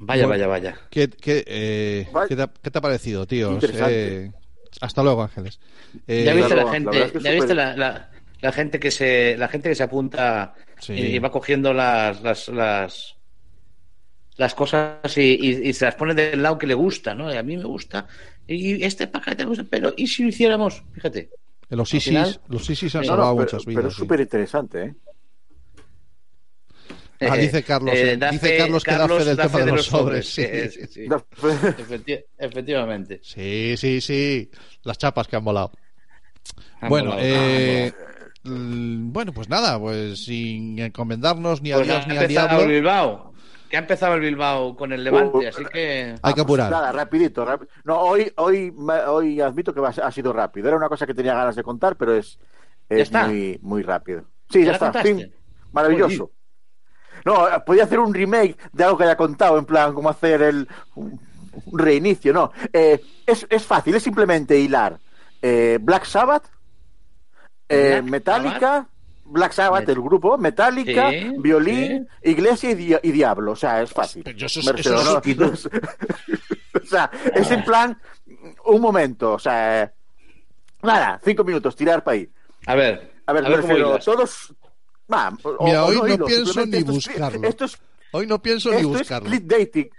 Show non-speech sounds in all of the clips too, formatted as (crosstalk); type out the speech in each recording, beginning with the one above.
Vaya, Bueno, vaya, vaya. ¿Qué, qué, eh, Vale. ¿qué te, ha- qué te ha parecido, tío? Eh, hasta luego, Ángeles. Eh, ¿Ya viste claro, la la gente, es que ya viste la, la- la gente que se la gente que se apunta Sí. y va cogiendo las las las, las cosas y, y- y se las pone del lado que le gusta, ¿no? Y a mí me gusta y este paquete me gusta, pero ¿y si lo hiciéramos? Fíjate. los ISIS, final- los ISIS han No, No, salvado no, pero, muchas pero vidas. es sí. súper interesante, ¿eh? Ah, dice Carlos, eh, da dice Carlos que da fe del tema de los sobres, sí. Eh, sí, sí. No, (laughs) Efecti- efectivamente. Sí, sí, sí. Las chapas que han volado. Han bueno, volado. eh, bueno, pues nada, pues sin encomendarnos ni a Pues Dios ha ni al empezado diablo. el Bilbao. Que ha empezado el Bilbao con el Levante, Uh, así que Hay que apurar. nada, rapidito. rap- No, hoy, hoy, hoy admito que ha sido rápido. Era una cosa que tenía ganas de contar, pero es, es está? muy, muy rápido. Sí, ¿Ya ya está. Maravilloso. No, podía hacer un remake de algo que haya contado, en plan, como hacer el un, un reinicio, no. Eh, es, es fácil, es simplemente hilar eh, Black Sabbath, eh, Black Metallica, Black Sabbath, Met- el grupo, Metallica, Sí, violín, iglesia y, di- y diablo. O sea, es fácil. Pero eso es- (laughs) o sea, es en plan, un momento, o sea, nada, cinco minutos, tirar para ahí. a ver, A ver, refiero, hilas. todos. Va, o- Mira, o hoy no pienso ni esto es- buscarlo. Esto es, Hoy no pienso ni esto es buscarlo. clickbaiting.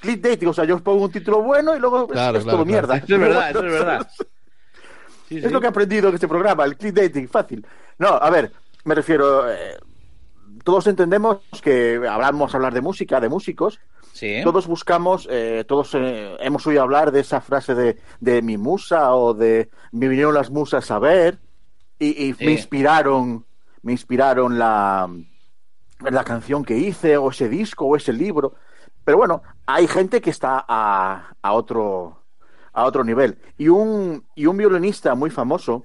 Clickbaiting, o sea, yo os pongo un título bueno y luego es- Claro, es, claro, todo claro. mierda. Eso es verdad, eso es verdad. (laughs) Sí, Es lo que he aprendido en este programa, el clickbaiting, fácil. No, a ver, me refiero. eh, todos entendemos que hablamos hablar de música, de músicos. Sí. Todos buscamos, eh, todos eh, hemos oído hablar de esa frase de, de mi musa o de me vinieron las musas a ver y, y Sí. me inspiraron, me inspiraron la, la canción que hice o ese disco o ese libro. Pero bueno, hay gente que está a, a otro a otro nivel. Y un, y un violinista muy famoso,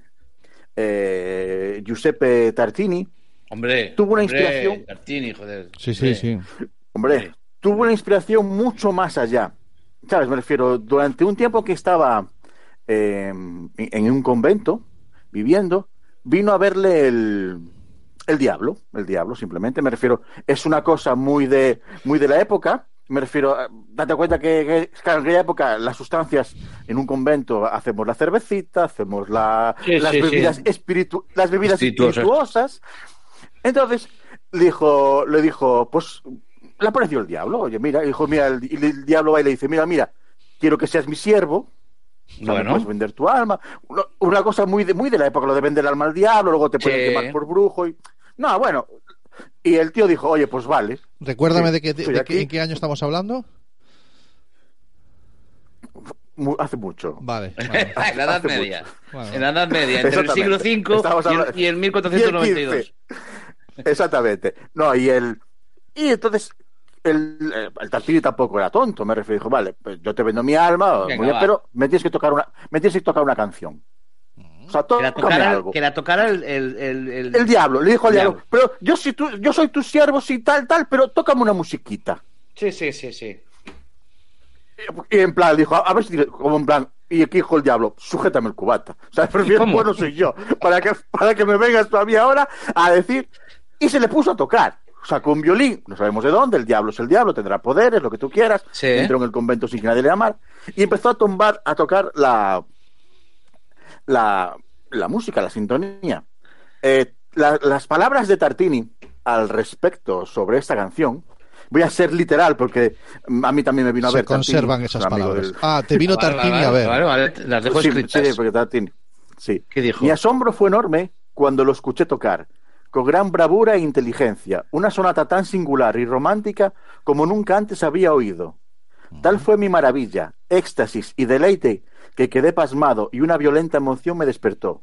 eh, Giuseppe Tartini, Hombre, Tuvo una hombre, inspiración. Tartini, joder. Sí, sí, sí. Hombre, Sí. tuvo una inspiración mucho más allá. ¿Sabes? Me refiero, durante un tiempo que estaba eh, en en un convento, viviendo, vino a verle el, el diablo, el diablo simplemente. Me refiero, es una cosa muy de, muy de la época. Me refiero, date cuenta que, en aquella época las sustancias en un convento hacemos la cervecita, hacemos la, Sí, las, sí, bebidas sí. espiritu- las bebidas Espirituosas. espirituosas. Entonces le dijo, le dijo, pues le apareció el diablo. Oye, mira, dijo, mira, el, el diablo va y le dice, mira, mira, quiero que seas mi siervo. O sea, me Bueno. puedes vender tu alma. Una, una cosa muy de, muy de la época, lo de vender el alma al diablo, luego te pueden Sí. quemar por brujo. Y... No, bueno. Y el tío dijo, oye, pues vale. Recuérdame Sí, de, aquí. en qué año estamos hablando. Hace mucho. Vale. (laughs) vale. en la Edad Media. Bueno. En la Edad Media, entre el siglo Exactamente. V y el, y el 1492. (laughs) Y el 15. Exactamente. No, y el. Y entonces. El, el Tartini tampoco era tonto, me refiero. Dijo, vale, pues yo te vendo mi alma, Venga, muy bien, va. pero me tienes que tocar una, me tienes que tocar una canción. O sea, Que la tocara, algo. que la tocara el, el, el, el- El diablo, le dijo al El diablo, diablo. pero yo si tú, yo soy tu siervo, sí, tal, tal, pero tócame una musiquita. Sí, sí, sí, sí. Y en plan, dijo, a ver si, como en plan, y aquí dijo el diablo, sujétame el cubata. O sea, (laughs) prefiero bueno soy yo, para que, para que me vengas todavía ahora a decir. Y se le puso a tocar. Sacó un violín, no sabemos de dónde, el diablo es el diablo, tendrá poderes, lo que tú quieras. Sí. Entró en el convento sin que nadie le amara. Y empezó a tombar, a tocar la, la, la música, la sintonía. Eh, la- las palabras de Tartini al respecto sobre esta canción, voy a ser literal porque a mí también me vino a Se ver. Tartini, conservan es esas palabras. del- Ah, te vino (laughs) Vale, Tartini vale, a ver. Vale, vale, las dejo Sí, escritas. sí, porque Tartini. Sí. ¿Qué dijo? Mi asombro fue enorme cuando lo escuché tocar, con gran bravura e inteligencia, una sonata tan singular y romántica como nunca antes había oído. Tal fue mi maravilla, éxtasis y deleite que quedé pasmado y una violenta emoción me despertó.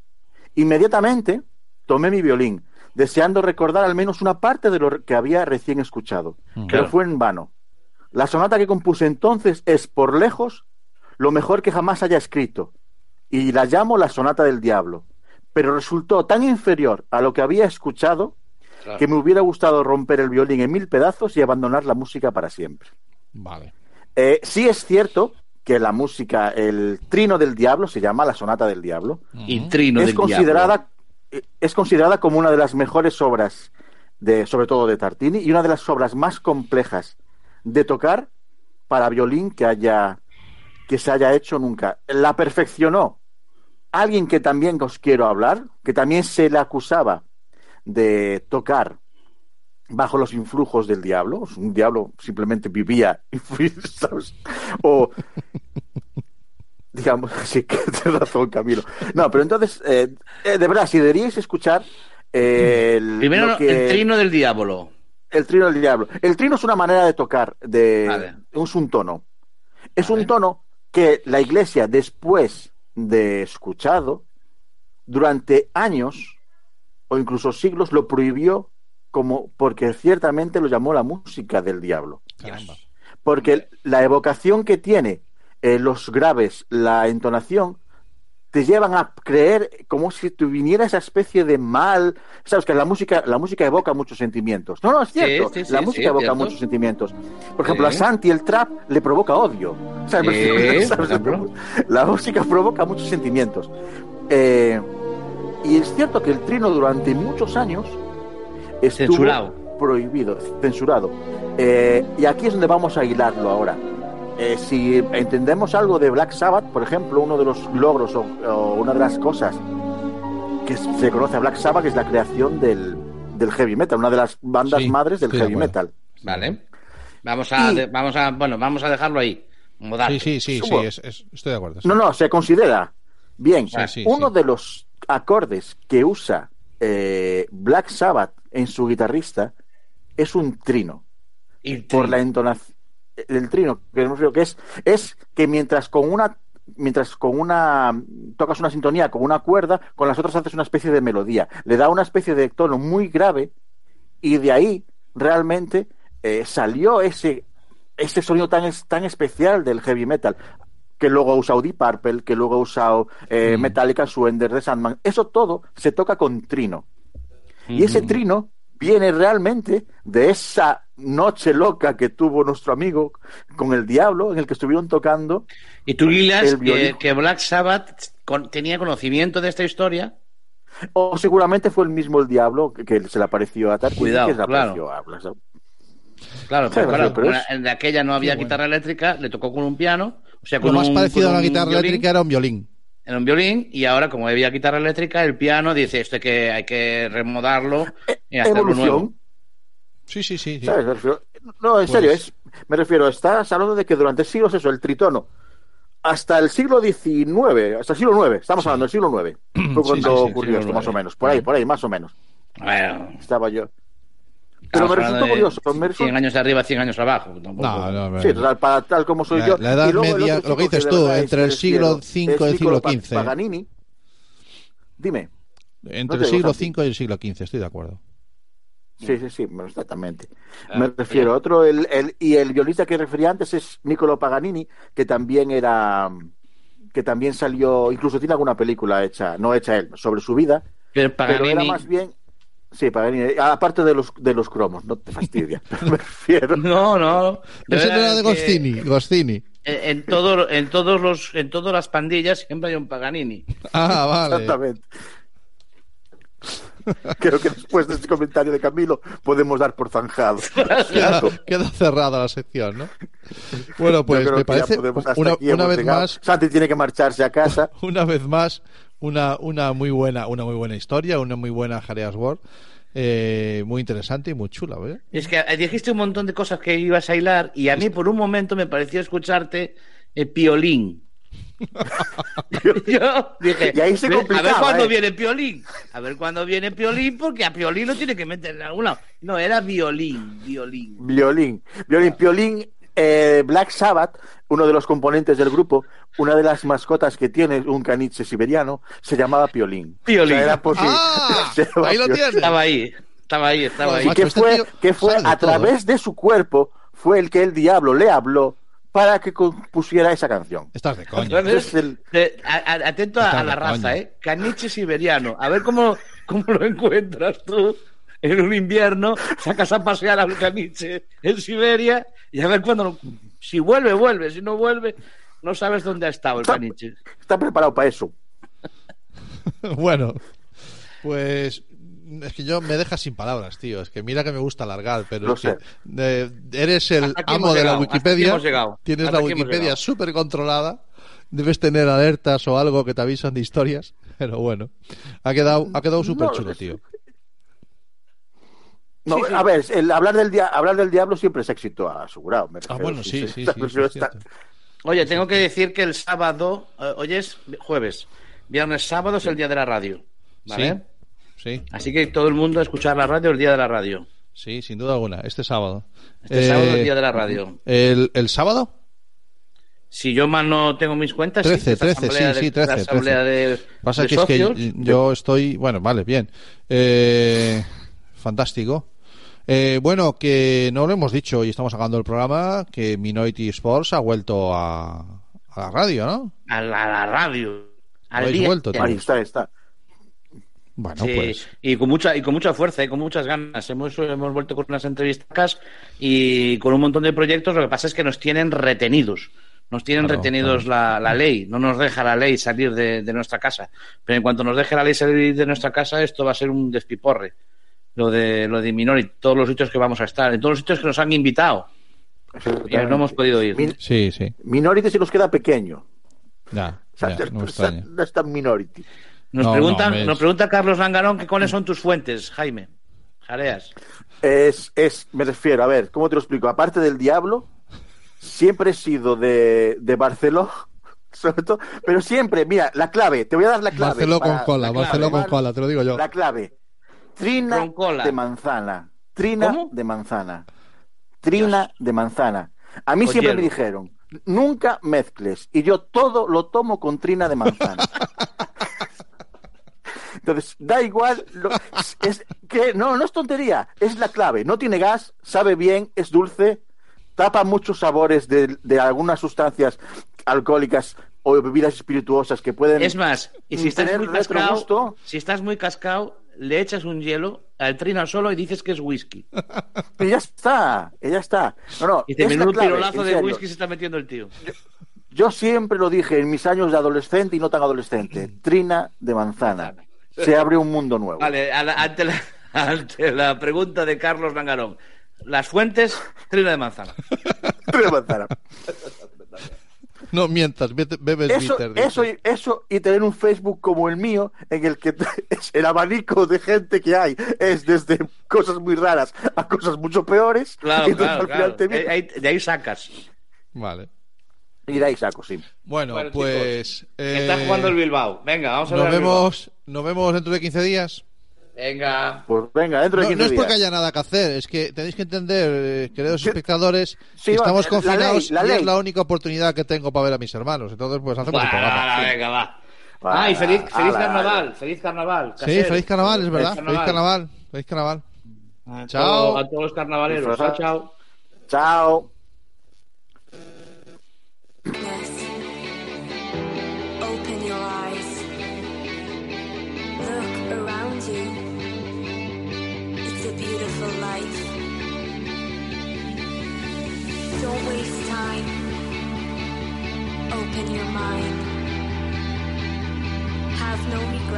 Inmediatamente tomé mi violín, deseando recordar al menos una parte de lo que había recién escuchado, pero Claro. fue en vano. La sonata que compuse entonces es, por lejos, lo mejor que jamás haya escrito, y la llamo la sonata del diablo, pero resultó tan inferior a lo que había escuchado Claro. que me hubiera gustado romper el violín en mil pedazos y abandonar la música para siempre. Vale. Eh, sí es cierto que la música, el trino del diablo, se llama la sonata del diablo, Y trino es del considerada eh, es considerada como una de las mejores obras de sobre todo de Tartini y una de las obras más complejas de tocar para violín que haya que se haya hecho nunca. La perfeccionó. Alguien que también os quiero hablar, que también se le acusaba de tocar bajo los influjos del diablo. Un diablo simplemente vivía y fui, ¿sabes? O digamos, (laughs) sí que tienes razón, Camilo. No, pero entonces, eh, de verdad, si deberíais escuchar eh, el, Primero, que- el trino del diablo. el trino del diablo. El trino es una manera de tocar, de es un tono. Es un tono que la iglesia, después de escuchado, durante años o incluso siglos, lo prohibió como porque ciertamente lo llamó la música del diablo. Caramba. Porque la evocación que tiene eh, los graves, la entonación, te llevan a creer como si te viniera esa especie de mal. Sabes que la música, la música evoca muchos sentimientos. No, no, es cierto. Sí, sí, la sí, música evoca cierto. muchos sentimientos. Por ejemplo, a. Santi el trap le provoca odio. (laughs) La música provoca muchos sentimientos. Eh, y es cierto que el trino durante muchos años estuvo Censurado. prohibido, censurado. Eh, y aquí es donde vamos a hilarlo ahora. Eh, si entendemos algo de Black Sabbath, por ejemplo, uno de los logros o, o una de las cosas que se conoce a Black Sabbath es la creación del, del heavy metal, una de las bandas Sí, madres del de heavy metal. Vale. Vamos a, Y- de- vamos a, bueno, vamos a dejarlo ahí. Sí, sí, sí, sí, Subo. es- es- estoy de acuerdo. sí. No, no, se considera. Bien, Sí, sí, uno sí. de los acordes que usa eh, Black Sabbath en su guitarrista es un trino. Y por la entonación el trino que es es que mientras con una mientras con una tocas una sintonía con una cuerda con las otras haces una especie de melodía le da una especie de tono muy grave y de ahí realmente eh, salió ese ese sonido tan es- tan especial del heavy metal que luego ha usado Deep Purple que luego ha usado eh, Mm. Metallica Surrender de Sandman eso todo se toca con trino y ese trino viene realmente de esa noche loca que tuvo nuestro amigo con el diablo, en el que estuvieron tocando. ¿Y tú hilas el que, Black Sabbath con- tenía conocimiento de esta historia? O seguramente fue el mismo el diablo que, que se le apareció a Tarquin Cuidado, que se le claro. apareció a Black Sabbath. Claro, pero, claro, es- en aquella no había bueno. guitarra eléctrica, le tocó con un piano, o sea, Lo con más un, parecido con a una un guitarra violín, eléctrica era un violín. Era un violín, y ahora, como había guitarra eléctrica, el piano dice esto hay que, hay que remodarlo y hacerlo nuevo. Evolución, Sí, sí, sí. sí. ¿sabes? Me refiero- no, en Pues- serio, es, me refiero, estás hablando de que durante siglos eso, el tritono, hasta el siglo XIX, hasta el siglo IX, estamos hablando del siglo IX, (clears throat) fue cuando sí, sí, ocurrió esto, más o menos, por ahí, por ahí, más o menos, Bueno, estaba yo. Pero me de curioso, me 100 resultó- años arriba, 100 años abajo. tampoco. No, no, no. Sí, tal, para tal como soy La- yo. la edad Y luego el media, lo que dices tú, entre el siglo V y el siglo XV. Paganini. Dime. Entre No el siglo. V y el siglo XV, estoy de acuerdo. Sí, sí, sí, exactamente. Ah, Me refiero a otro, el, el- y el violista que refería antes es Niccolo Paganini, que también era, que también salió, incluso tiene alguna película hecha, no hecha él, sobre su vida, Pero pero era Paganini- más bien, sí, Paganini, aparte de los, de los cromos, no te fastidia, (laughs) me refiero. No, no. Ese no era de que Goscini, Goscini. En, en todo, en todos los, en todas las pandillas siempre hay un Paganini. Ah, vale. Exactamente. Creo que después de este comentario de Camilo podemos dar por zanjado. (laughs) Queda, queda cerrada la sección, ¿no? Bueno, pues me que parece una, una vez llegado. más, Santi tiene que marcharse a casa. (laughs) una vez más, una, una muy buena, una muy buena historia, una muy buena Jareas World, eh, muy interesante y muy chula, ¿eh? Es que eh, dijiste un montón de cosas que ibas a hilar y a mí por un momento me pareció escucharte eh, piolín. (laughs) Yo dije, Y ahí se "Ve- a ver cuándo ¿eh? viene piolín. A ver cuándo viene piolín, porque a piolín lo tiene que meter en algún lado. No, era violín, violín. Violín. Violín. Piolín, eh, Black Sabbath, uno de los componentes del grupo, una de las mascotas que tiene, un caniche siberiano, se llamaba Piolín. Piolín. O sea, era. ¡Ah! (laughs) Ahí lo tienes. Estaba ahí, estaba ahí, estaba ahí. Y Macho, que este fue, que fue a través de su cuerpo, fue el que el diablo le habló para que compusiera esa canción. Estás de coña. Entonces, Es el- eh, a- a- atento a, Estás a la raza, coña. ¿eh? Caniche siberiano. A ver cómo, cómo lo encuentras tú en un invierno. Sacas a pasear al caniche en Siberia y a ver cuándo. Si vuelve, vuelve. Si no vuelve, no sabes dónde ha estado el Está- caniche. Está preparado para eso. (laughs) Bueno, pues Es que yo me dejas sin palabras, tío. Es que mira que me gusta alargar, pero Lo es que, sé. eh, eres el amo de la llegado, Wikipedia. Tienes hasta la Wikipedia súper controlada. Debes tener alertas o algo que te avisan de historias. (laughs) Pero bueno, ha quedado, ha quedado súper No, chulo, tío. No, Sí, sí. a ver, el hablar del, dia- hablar del diablo siempre es éxito asegurado. me Ah, bueno, sí, sí, (laughs) está-. Oye, tengo que decir que el sábado, eh, hoy es jueves, viernes, sábado es el día de la radio. ¿Vale? Sí, Así que todo el mundo a escuchar la radio el día de la radio. sí, sin duda alguna. Este sábado. Este Eh, sábado es el día de la radio. ¿El, el sábado? Si yo mal no tengo mis cuentas, 13, sí, esta 13, asamblea sí, de- sí, 13, la asamblea 13. de, Pasa de que es que yo estoy, bueno, vale, bien. Eh, fantástico. Eh, bueno, que no lo hemos dicho y estamos acabando el programa, que Minority Sports ha vuelto a, a la radio, ¿no? a la, a la radio. Al Habéis día. vuelto. Ahí está, está. Bueno, Sí, pues. y con mucha y con mucha fuerza y con muchas ganas. Hemos, hemos vuelto con unas entrevistas y con un montón de proyectos. Lo que pasa es que nos tienen retenidos. Nos tienen Claro, retenidos La, la ley. No nos deja la ley salir de, de nuestra casa. Pero en cuanto nos deje la ley salir de nuestra casa, esto va a ser un despiporre. Lo de lo de Minority, todos los sitios que vamos a estar, en todos los sitios que nos han invitado. Y no hemos podido ir. Min- Sí, sí. Minority se nos queda pequeño. Ya, O sea, ya, no es tan Minority. Nos, No, preguntan, no, es- nos pregunta Carlos Langarón que cuáles son tus fuentes, Jaime. Jareas. Es, es, me refiero, a ver, ¿cómo te lo explico? Aparte del diablo, siempre he sido de, de Barcelona, (laughs) sobre todo, pero siempre, mira, la clave, te voy a dar la clave. Barceló con cola, Barceló con cola, te lo digo yo. La clave. Trina de manzana. Trina ¿Cómo? de manzana. Trina de manzana. A mí siempre me dijeron, nunca mezcles. Y yo todo lo tomo con trina de manzana. (laughs) Entonces, da igual. lo- es que no, no es tontería. Es la clave. No tiene gas, sabe bien, es dulce, tapa muchos sabores de, de algunas sustancias alcohólicas o bebidas espirituosas que pueden. Es más, y si estás muy cascado, si estás muy cascado, le echas un hielo al trino solo y dices que es whisky. (laughs) Y ya está, ya está. No, no, Y te menudo clave, pirolazo de whisky se está metiendo el tío. Yo siempre lo dije en mis años de adolescente y no tan adolescente. Trina de manzana. Se abre un mundo nuevo. Vale, la- ante, la, (laughs) ante la pregunta de Carlos Langarón. Las fuentes, trino de manzana. Trina de manzana. (laughs) No mientas, bebe- bebes Eso, bitter. eso, y- eso y tener un Facebook como el mío, en el que (laughs) es el abanico de gente que hay es desde cosas muy raras a cosas mucho peores. Claro, claro, al final claro. te De ahí, de ahí sacas. Vale. Y de ahí saco, sí. Bueno, Bueno, pues. Está eh, jugando el Bilbao. Venga, vamos a nos ver. vemos, nos vemos dentro de 15 días. Venga. Pues venga, dentro de No, 15 no es porque días. haya nada que hacer, es que tenéis que entender, eh, queridos espectadores, Sí, que estamos la confinados ley, la y es la única oportunidad que tengo para ver a mis hermanos. Entonces, pues hacemos el Va, programa. va, venga, va. Va, Ay, feliz, feliz carnaval, feliz carnaval. Sí, feliz carnaval, es verdad. Feliz Feliz carnaval. Feliz carnaval. A Chao. todo- A todos los carnavaleros. Chao, chao. Chao.